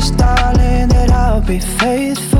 promise, darling, that I'll be faithful.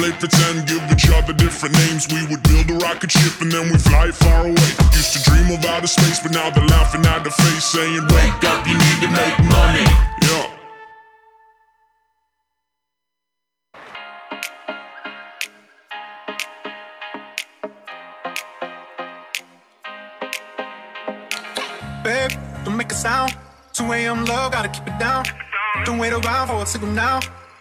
play pretend, give each other different names. We would build a rocket ship and then we fly far away. Used to dream of outer space, but now they're laughing at the face, saying, Wake up, you need to make money. Yeah. Babe, don't make a sound. 2 a.m. love, gotta keep it down. Don't wait around for a signal now.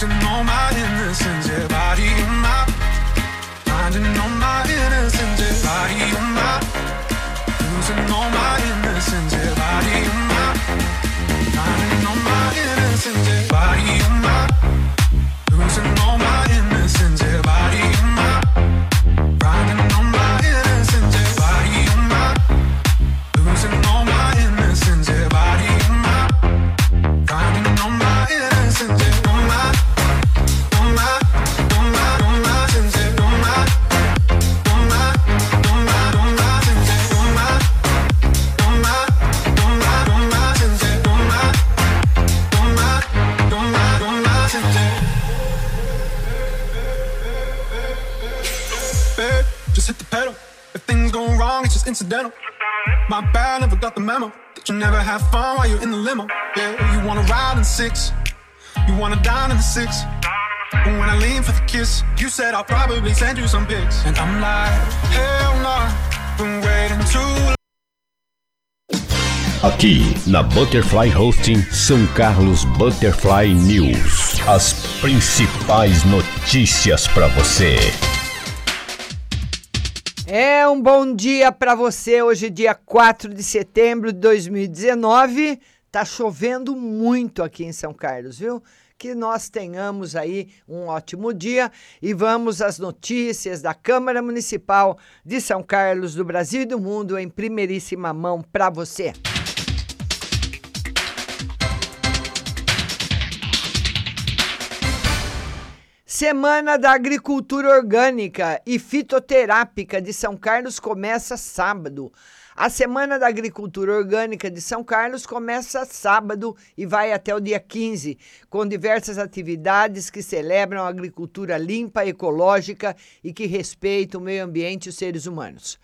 losing all my innocence. Yeah, body on my, finding all my innocence. Yeah, body on my, losing all my innocence. Yeah, body on my, finding all my innocence. Yeah, body on my, incidental. My bad, never got the memo. That you never have fun while you're in the limo. Yeah, you wanna ride in six. You wanna dine in the six. But when I lean for the kiss, you said I'll probably send you some pics. And I'm like, hell nah, been waiting too long. Aqui na Butterfly Hosting São Carlos Butterfly News. As principais notícias para você. É um bom dia para você. Hoje, dia 4 de setembro de 2019. Tá chovendo muito aqui em São Carlos, viu? Que nós tenhamos aí um ótimo dia e vamos às notícias da Câmara Municipal de São Carlos, do Brasil e do mundo em primeiríssima mão para você. Semana da Agricultura Orgânica e Fitoterápica de São Carlos começa sábado. A Semana da Agricultura Orgânica de São Carlos começa sábado e vai até o dia 15, com diversas atividades que celebram a agricultura limpa, ecológica e que respeita o meio ambiente e os seres humanos.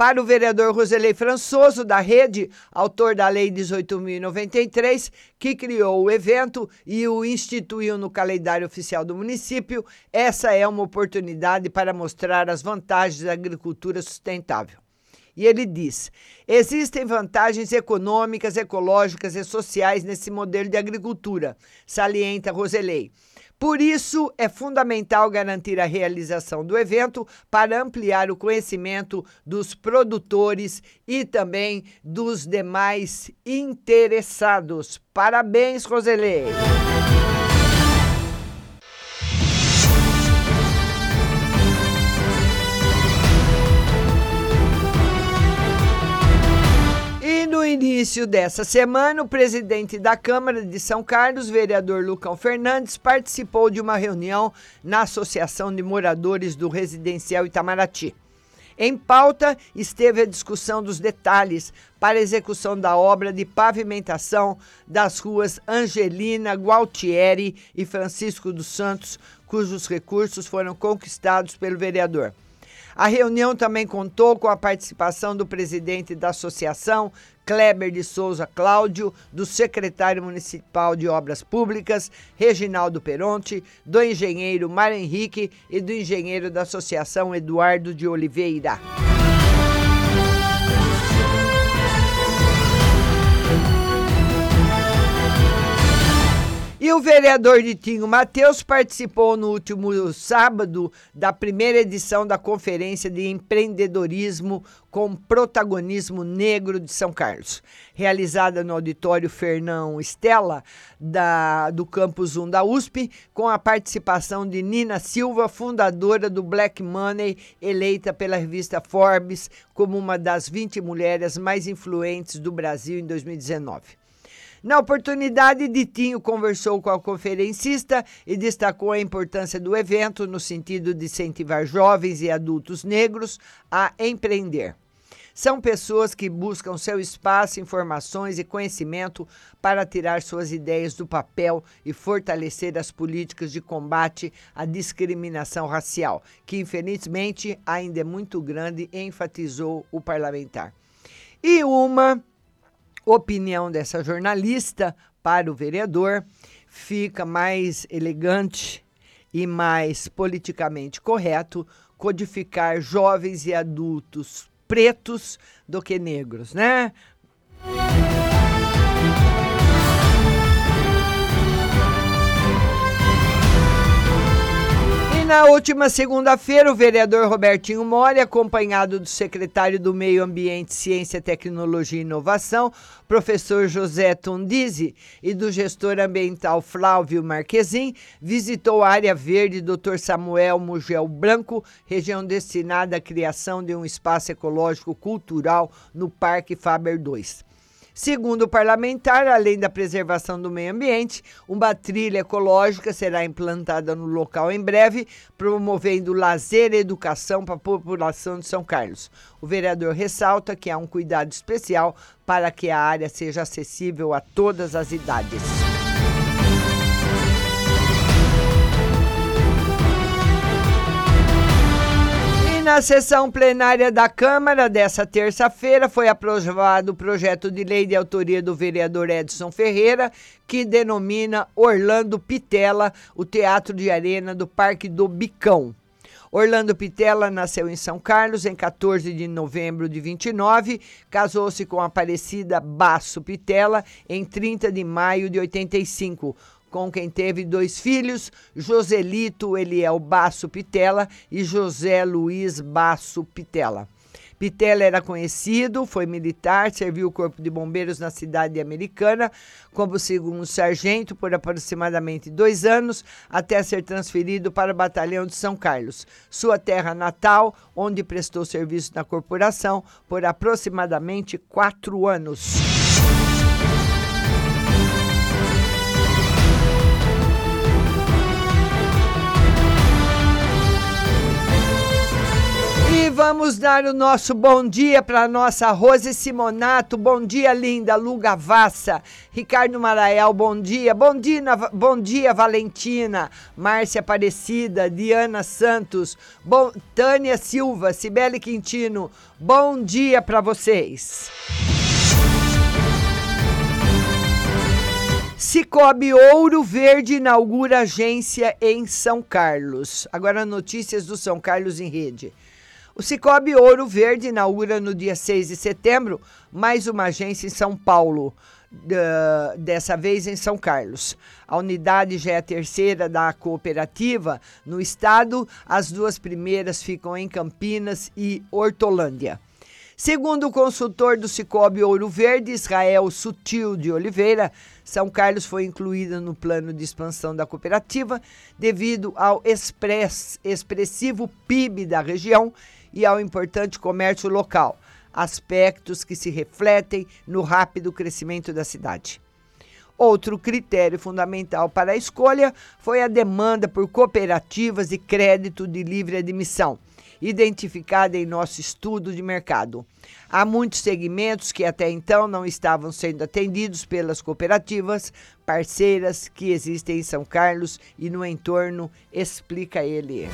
Para o vereador Roselei Françoso, da Rede, autor da Lei 18.093, que criou o evento e o instituiu no calendário oficial do município, essa é uma oportunidade para mostrar as vantagens da agricultura sustentável. E ele diz: existem vantagens econômicas, ecológicas e sociais nesse modelo de agricultura, salienta Roselei. Por isso, é fundamental garantir a realização do evento para ampliar o conhecimento dos produtores e também dos demais interessados. Parabéns, Roselei! Início dessa semana, o presidente da Câmara de São Carlos, vereador Lucão Fernandes, participou de uma reunião na Associação de Moradores do Residencial Itamaraty. Em pauta esteve a discussão dos detalhes para a execução da obra de pavimentação das ruas Angelina, Gualtieri e Francisco dos Santos, cujos recursos foram conquistados pelo vereador. A reunião também contou com a participação do presidente da associação, Kleber de Souza Cláudio, do secretário municipal de Obras Públicas, Reginaldo Peronte, do engenheiro Mário Henrique e do engenheiro da associação Eduardo de Oliveira. E o vereador Ditinho Matheus participou no último sábado da primeira edição da Conferência de Empreendedorismo com Protagonismo Negro de São Carlos, realizada no auditório Fernão Estela, da, do Campus 1 da USP, com a participação de Nina Silva, fundadora do Black Money, eleita pela revista Forbes como uma das 20 mulheres mais influentes do Brasil em 2019. Na oportunidade, Ditinho conversou com a conferencista e destacou a importância do evento no sentido de incentivar jovens e adultos negros a empreender. São pessoas que buscam seu espaço, informações e conhecimento para tirar suas ideias do papel e fortalecer as políticas de combate à discriminação racial, que infelizmente ainda é muito grande, enfatizou o parlamentar. E uma opinião dessa jornalista para o vereador fica mais elegante e mais politicamente correto codificar jovens e adultos pretos do que negros, né? Na última segunda-feira, o vereador Robertinho Mori, acompanhado do secretário do Meio Ambiente, Ciência, Tecnologia e Inovação, professor José Tondizzi, e do gestor ambiental Flávio Marquezin, visitou a área verde Dr. Samuel Mugel Branco, região destinada à criação de um espaço ecológico cultural no Parque Faber 2. Segundo o parlamentar, além da preservação do meio ambiente, uma trilha ecológica será implantada no local em breve, promovendo lazer e educação para a população de São Carlos. O vereador ressalta que há um cuidado especial para que a área seja acessível a todas as idades. Na sessão plenária da Câmara dessa terça-feira foi aprovado o projeto de lei de autoria do vereador Edson Ferreira, que denomina Orlando Pitela o Teatro de Arena do Parque do Bicão. Orlando Pitela nasceu em São Carlos em 14 de novembro de 29, casou-se com Aparecida Basso Pitela em 30 de maio de 85 com quem teve dois filhos, Joselito Eliel Basso Pitela e José Luiz Basso Pitela. Pitela era conhecido, foi militar, serviu o Corpo de Bombeiros na cidade americana como segundo sargento por aproximadamente dois anos, até ser transferido para o Batalhão de São Carlos, sua terra natal, onde prestou serviço na corporação por aproximadamente quatro anos. Vamos dar o nosso bom dia para nossa Rose Simonato. Bom dia, linda. Lu Gavassa. Ricardo Marael, bom dia. Bom dia, bom dia Valentina. Márcia Aparecida. Diana Santos. Bom, Tânia Silva. Cibele Quintino. Bom dia para vocês. Cicobi Ouro Verde inaugura agência em São Carlos. Agora notícias do São Carlos em rede. O Cicobi Ouro Verde inaugura no dia 6 de setembro mais uma agência em São Paulo, dessa vez em São Carlos. A unidade já é a terceira da cooperativa no estado, as duas primeiras ficam em Campinas e Hortolândia. Segundo o consultor do Cicobi Ouro Verde, Israel Sutil de Oliveira, São Carlos foi incluída no plano de expansão da cooperativa devido ao express, expressivo PIB da região e ao importante comércio local, aspectos que se refletem no rápido crescimento da cidade. Outro critério fundamental para a escolha foi a demanda por cooperativas de crédito de livre admissão, identificada em nosso estudo de mercado. Há muitos segmentos que até então não estavam sendo atendidos pelas cooperativas parceiras que existem em São Carlos e no entorno, explica ele.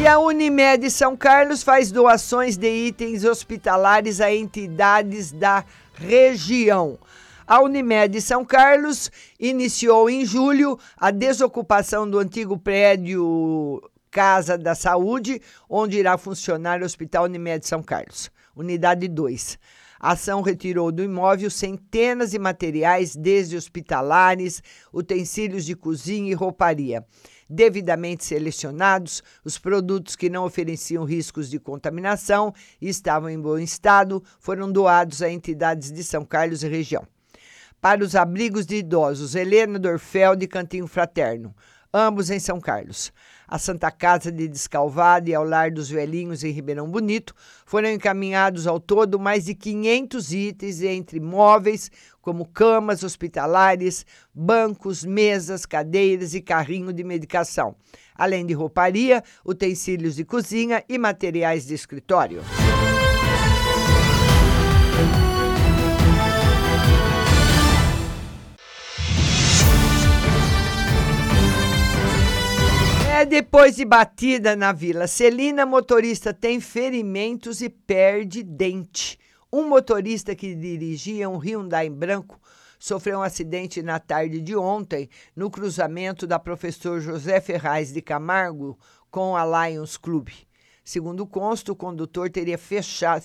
E a Unimed São Carlos faz doações de itens hospitalares a entidades da região. A Unimed São Carlos iniciou em julho a desocupação do antigo prédio Casa da Saúde, onde irá funcionar o Hospital Unimed São Carlos. unidade 2. A ação retirou do imóvel centenas de materiais, desde hospitalares, utensílios de cozinha e rouparia. Devidamente selecionados, os produtos que não ofereciam riscos de contaminação e estavam em bom estado foram doados a entidades de São Carlos e região. Para os abrigos de idosos, Helena Dorfeld e Cantinho Fraterno, ambos em São Carlos. A Santa Casa de Descalvado e ao Lar dos Velhinhos em Ribeirão Bonito foram encaminhados ao todo mais de 500 itens entre móveis, como camas hospitalares, bancos, mesas, cadeiras e carrinho de medicação, além de rouparia, utensílios de cozinha e materiais de escritório. É depois de batida na Vila Celina, motorista tem ferimentos e perde dente. Um motorista que dirigia um Hyundai branco sofreu um acidente na tarde de ontem no cruzamento da professor José Ferraz de Camargo com a Lions Club. Segundo consta, o condutor teria fechado,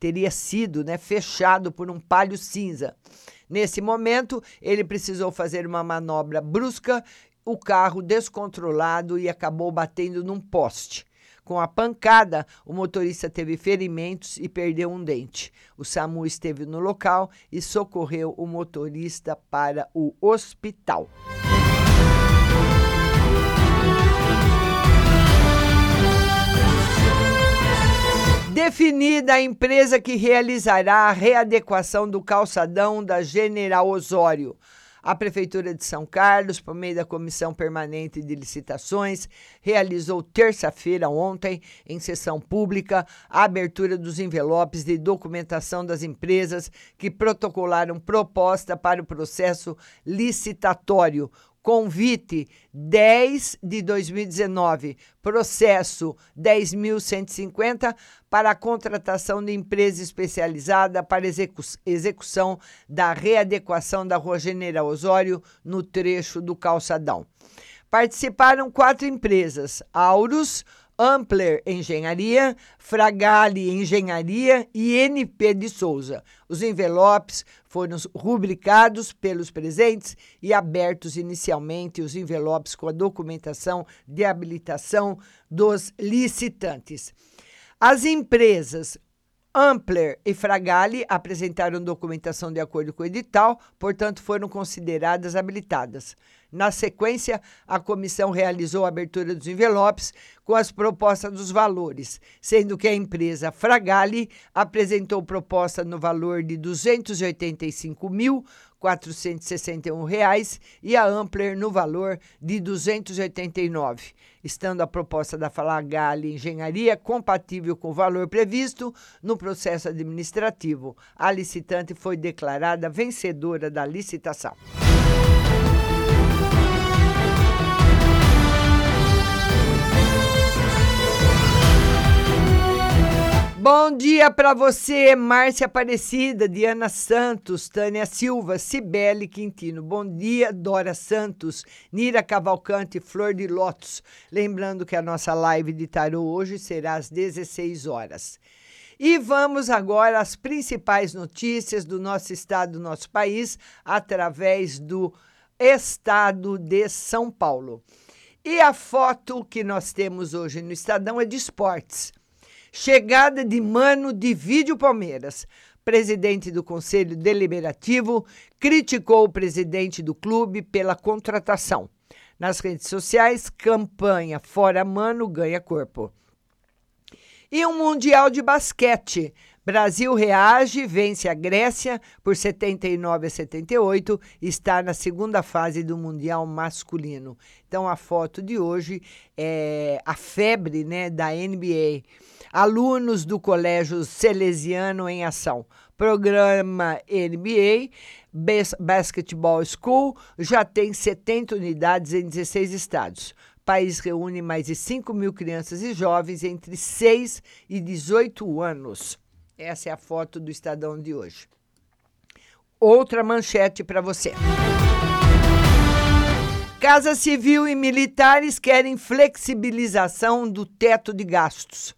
teria sido né, fechado por um palio cinza. Nesse momento, ele precisou fazer uma manobra brusca o carro descontrolado e acabou batendo num poste. Com a pancada, o motorista teve ferimentos e perdeu um dente. O SAMU esteve no local e socorreu o motorista para o hospital. Definida a empresa que realizará a readequação do calçadão da General Osório. A Prefeitura de São Carlos, por meio da Comissão Permanente de Licitações, realizou terça-feira, ontem, em sessão pública, a abertura dos envelopes de documentação das empresas que protocolaram proposta para o processo licitatório, Convite 10 de 2019, processo 10.150 para a contratação de empresa especializada para execu execução da readequação da Rua General Osório no trecho do calçadão. Participaram quatro empresas: Aurus, Ampler Engenharia, Fragale Engenharia e NP de Souza. Os envelopes foram rubricados pelos presentes e abertos inicialmente os envelopes com a documentação de habilitação dos licitantes. As empresas Ampler e Fragale apresentaram documentação de acordo com o edital, portanto, foram consideradas habilitadas. Na sequência, a comissão realizou a abertura dos envelopes com as propostas dos valores, sendo que a empresa Fragale apresentou proposta no valor de 285.461 reais e a Ampler no valor de R$ 289, estando a proposta da Fragale Engenharia compatível com o valor previsto no processo administrativo. A licitante foi declarada vencedora da licitação. Bom dia para você, Márcia Aparecida, Diana Santos, Tânia Silva, Cibele Quintino. Bom dia, Dora Santos, Nira Cavalcante, Flor de Lótus. Lembrando que a nossa live de tarô hoje será às 16 horas. E vamos agora às principais notícias do nosso estado, do nosso país, através do estado de São Paulo. E a foto que nós temos hoje no Estadão é de esportes. Chegada de Mano divide o Palmeiras. Presidente do Conselho Deliberativo criticou o presidente do clube pela contratação. Nas redes sociais, campanha Fora Mano ganha corpo. E um Mundial de Basquete. Brasil reage, vence a Grécia por 79 a 78 e está na segunda fase do Mundial masculino. Então a foto de hoje é a febre, né, da NBA. Alunos do Colégio Salesiano em Ação. Programa NBA Bas Basketball School já tem 70 unidades em 16 estados. O país reúne mais de 5 mil crianças e jovens entre 6 e 18 anos. Essa é a foto do Estadão de hoje. Outra manchete para você. Casa Civil e militares querem flexibilização do teto de gastos.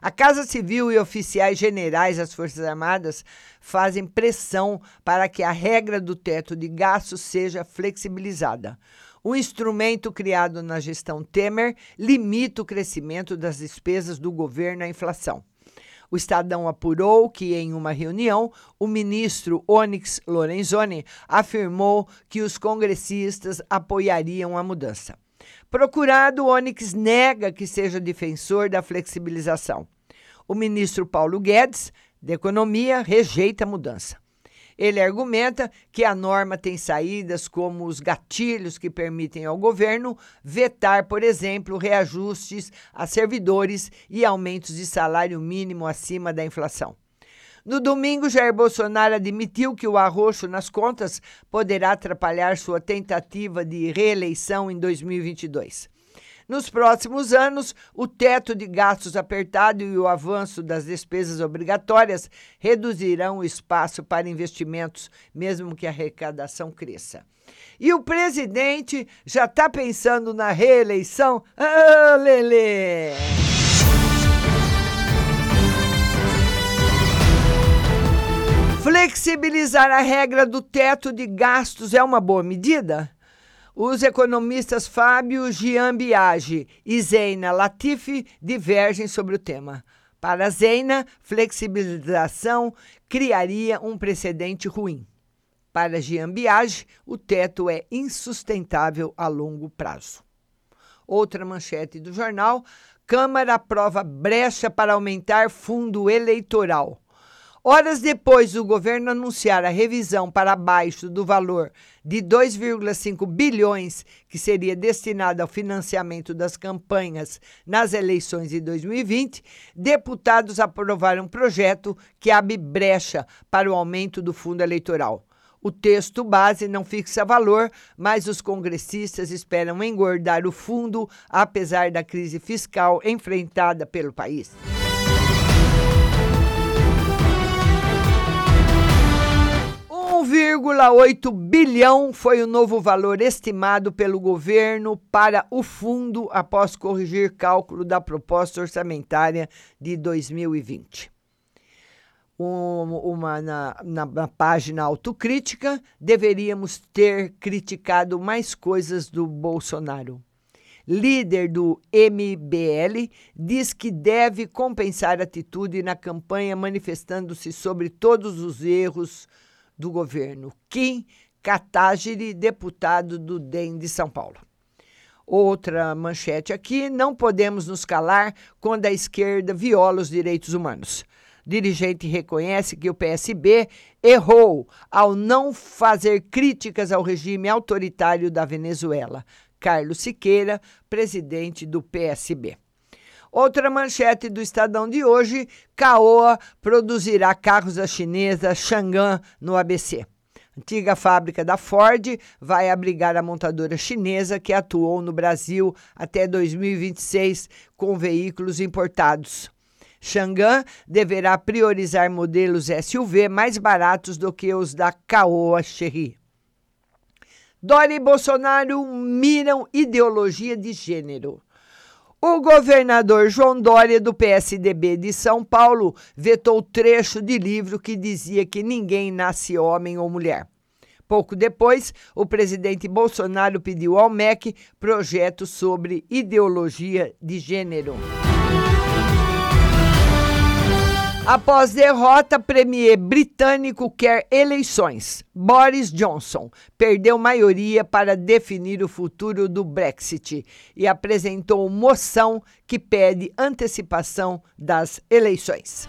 A Casa Civil e oficiais generais das Forças Armadas fazem pressão para que a regra do teto de gastos seja flexibilizada. O instrumento criado na gestão Temer limita o crescimento das despesas do governo à inflação. O Estadão apurou que, em uma reunião, o ministro Onyx Lorenzoni afirmou que os congressistas apoiariam a mudança. Procurado, Onyx nega que seja defensor da flexibilização. O ministro Paulo Guedes, da Economia, rejeita a mudança. Ele argumenta que a norma tem saídas como os gatilhos que permitem ao governo vetar, por exemplo, reajustes a servidores e aumentos de salário mínimo acima da inflação. No domingo, Jair Bolsonaro admitiu que o arroxo nas contas poderá atrapalhar sua tentativa de reeleição em 2022. Nos próximos anos, o teto de gastos apertado e o avanço das despesas obrigatórias reduzirão o espaço para investimentos, mesmo que a arrecadação cresça. E o presidente já está pensando na reeleição? Ah, Lele! Flexibilizar a regra do teto de gastos é uma boa medida? Os economistas Fábio Gian Biagi e Zeina Latifi divergem sobre o tema. Para Zeina, flexibilização criaria um precedente ruim. Para Gian Biagi, o teto é insustentável a longo prazo. Outra manchete do jornal: Câmara aprova brecha para aumentar fundo eleitoral. Horas depois do governo anunciar a revisão para baixo do valor de 2,5 bilhões que seria destinado ao financiamento das campanhas nas eleições de 2020, deputados aprovaram um projeto que abre brecha para o aumento do fundo eleitoral. O texto base não fixa valor, mas os congressistas esperam engordar o fundo, apesar da crise fiscal enfrentada pelo país. 1,8 bilhão foi o novo valor estimado pelo governo para o fundo após corrigir cálculo da proposta orçamentária de 2020. Um, uma na, na, na página autocrítica, deveríamos ter criticado mais coisas do Bolsonaro. Líder do MBL diz que deve compensar atitude na campanha, manifestando-se sobre todos os erros do governo. Kim Kataguiri, deputado do DEM de São Paulo. Outra manchete aqui: não podemos nos calar quando a esquerda viola os direitos humanos. Dirigente reconhece que o PSB errou ao não fazer críticas ao regime autoritário da Venezuela. Carlos Siqueira, presidente do PSB. Outra manchete do Estadão de hoje: Caoa produzirá carros da chinesa Chang'an no ABC. Antiga fábrica da Ford vai abrigar a montadora chinesa que atuou no Brasil até 2026 com veículos importados. Chang'an deverá priorizar modelos SUV mais baratos do que os da Caoa Chery. Dória e Bolsonaro miram ideologia de gênero. O governador João Dória, do PSDB de São Paulo, vetou trecho de livro que dizia que ninguém nasce homem ou mulher. Pouco depois, o presidente Bolsonaro pediu ao MEC projeto sobre ideologia de gênero. Após derrota, premier britânico quer eleições. Boris Johnson perdeu maioria para definir o futuro do Brexit e apresentou moção que pede antecipação das eleições.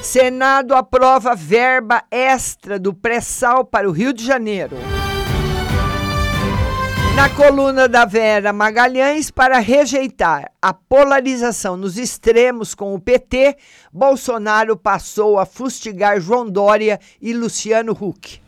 Senado aprova verba extra do pré-sal para o Rio de Janeiro na coluna da Vera Magalhães para rejeitar a polarização nos extremos com o PT, Bolsonaro passou a fustigar João Dória e Luciano Huck.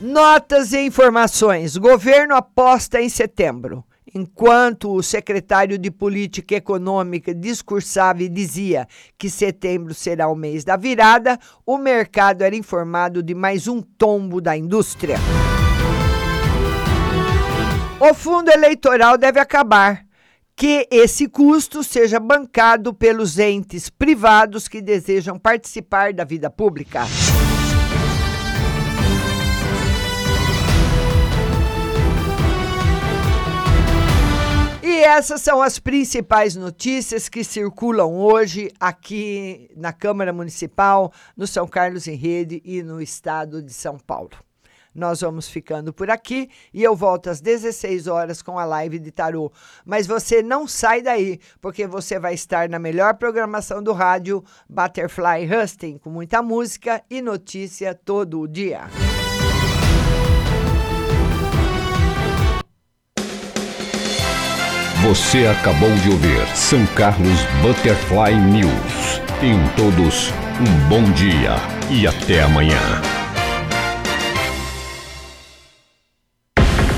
Notas e informações. Governo aposta em setembro. Enquanto o secretário de Política Econômica discursava e dizia que setembro será o mês da virada, o mercado era informado de mais um tombo da indústria. O fundo eleitoral deve acabar. que esse custo seja bancado pelos entes privados que desejam participar da vida pública. E essas são as principais notícias que circulam hoje aqui na Câmara Municipal, no São Carlos em Rede e no estado de São Paulo. Nós vamos ficando por aqui e eu volto às 16 horas com a live de tarô. Mas você não sai daí, porque você vai estar na melhor programação do rádio Butterfly Husting, com muita música e notícia todo o dia. Você acabou de ouvir São Carlos Butterfly News. Tenham todos um bom dia e até amanhã.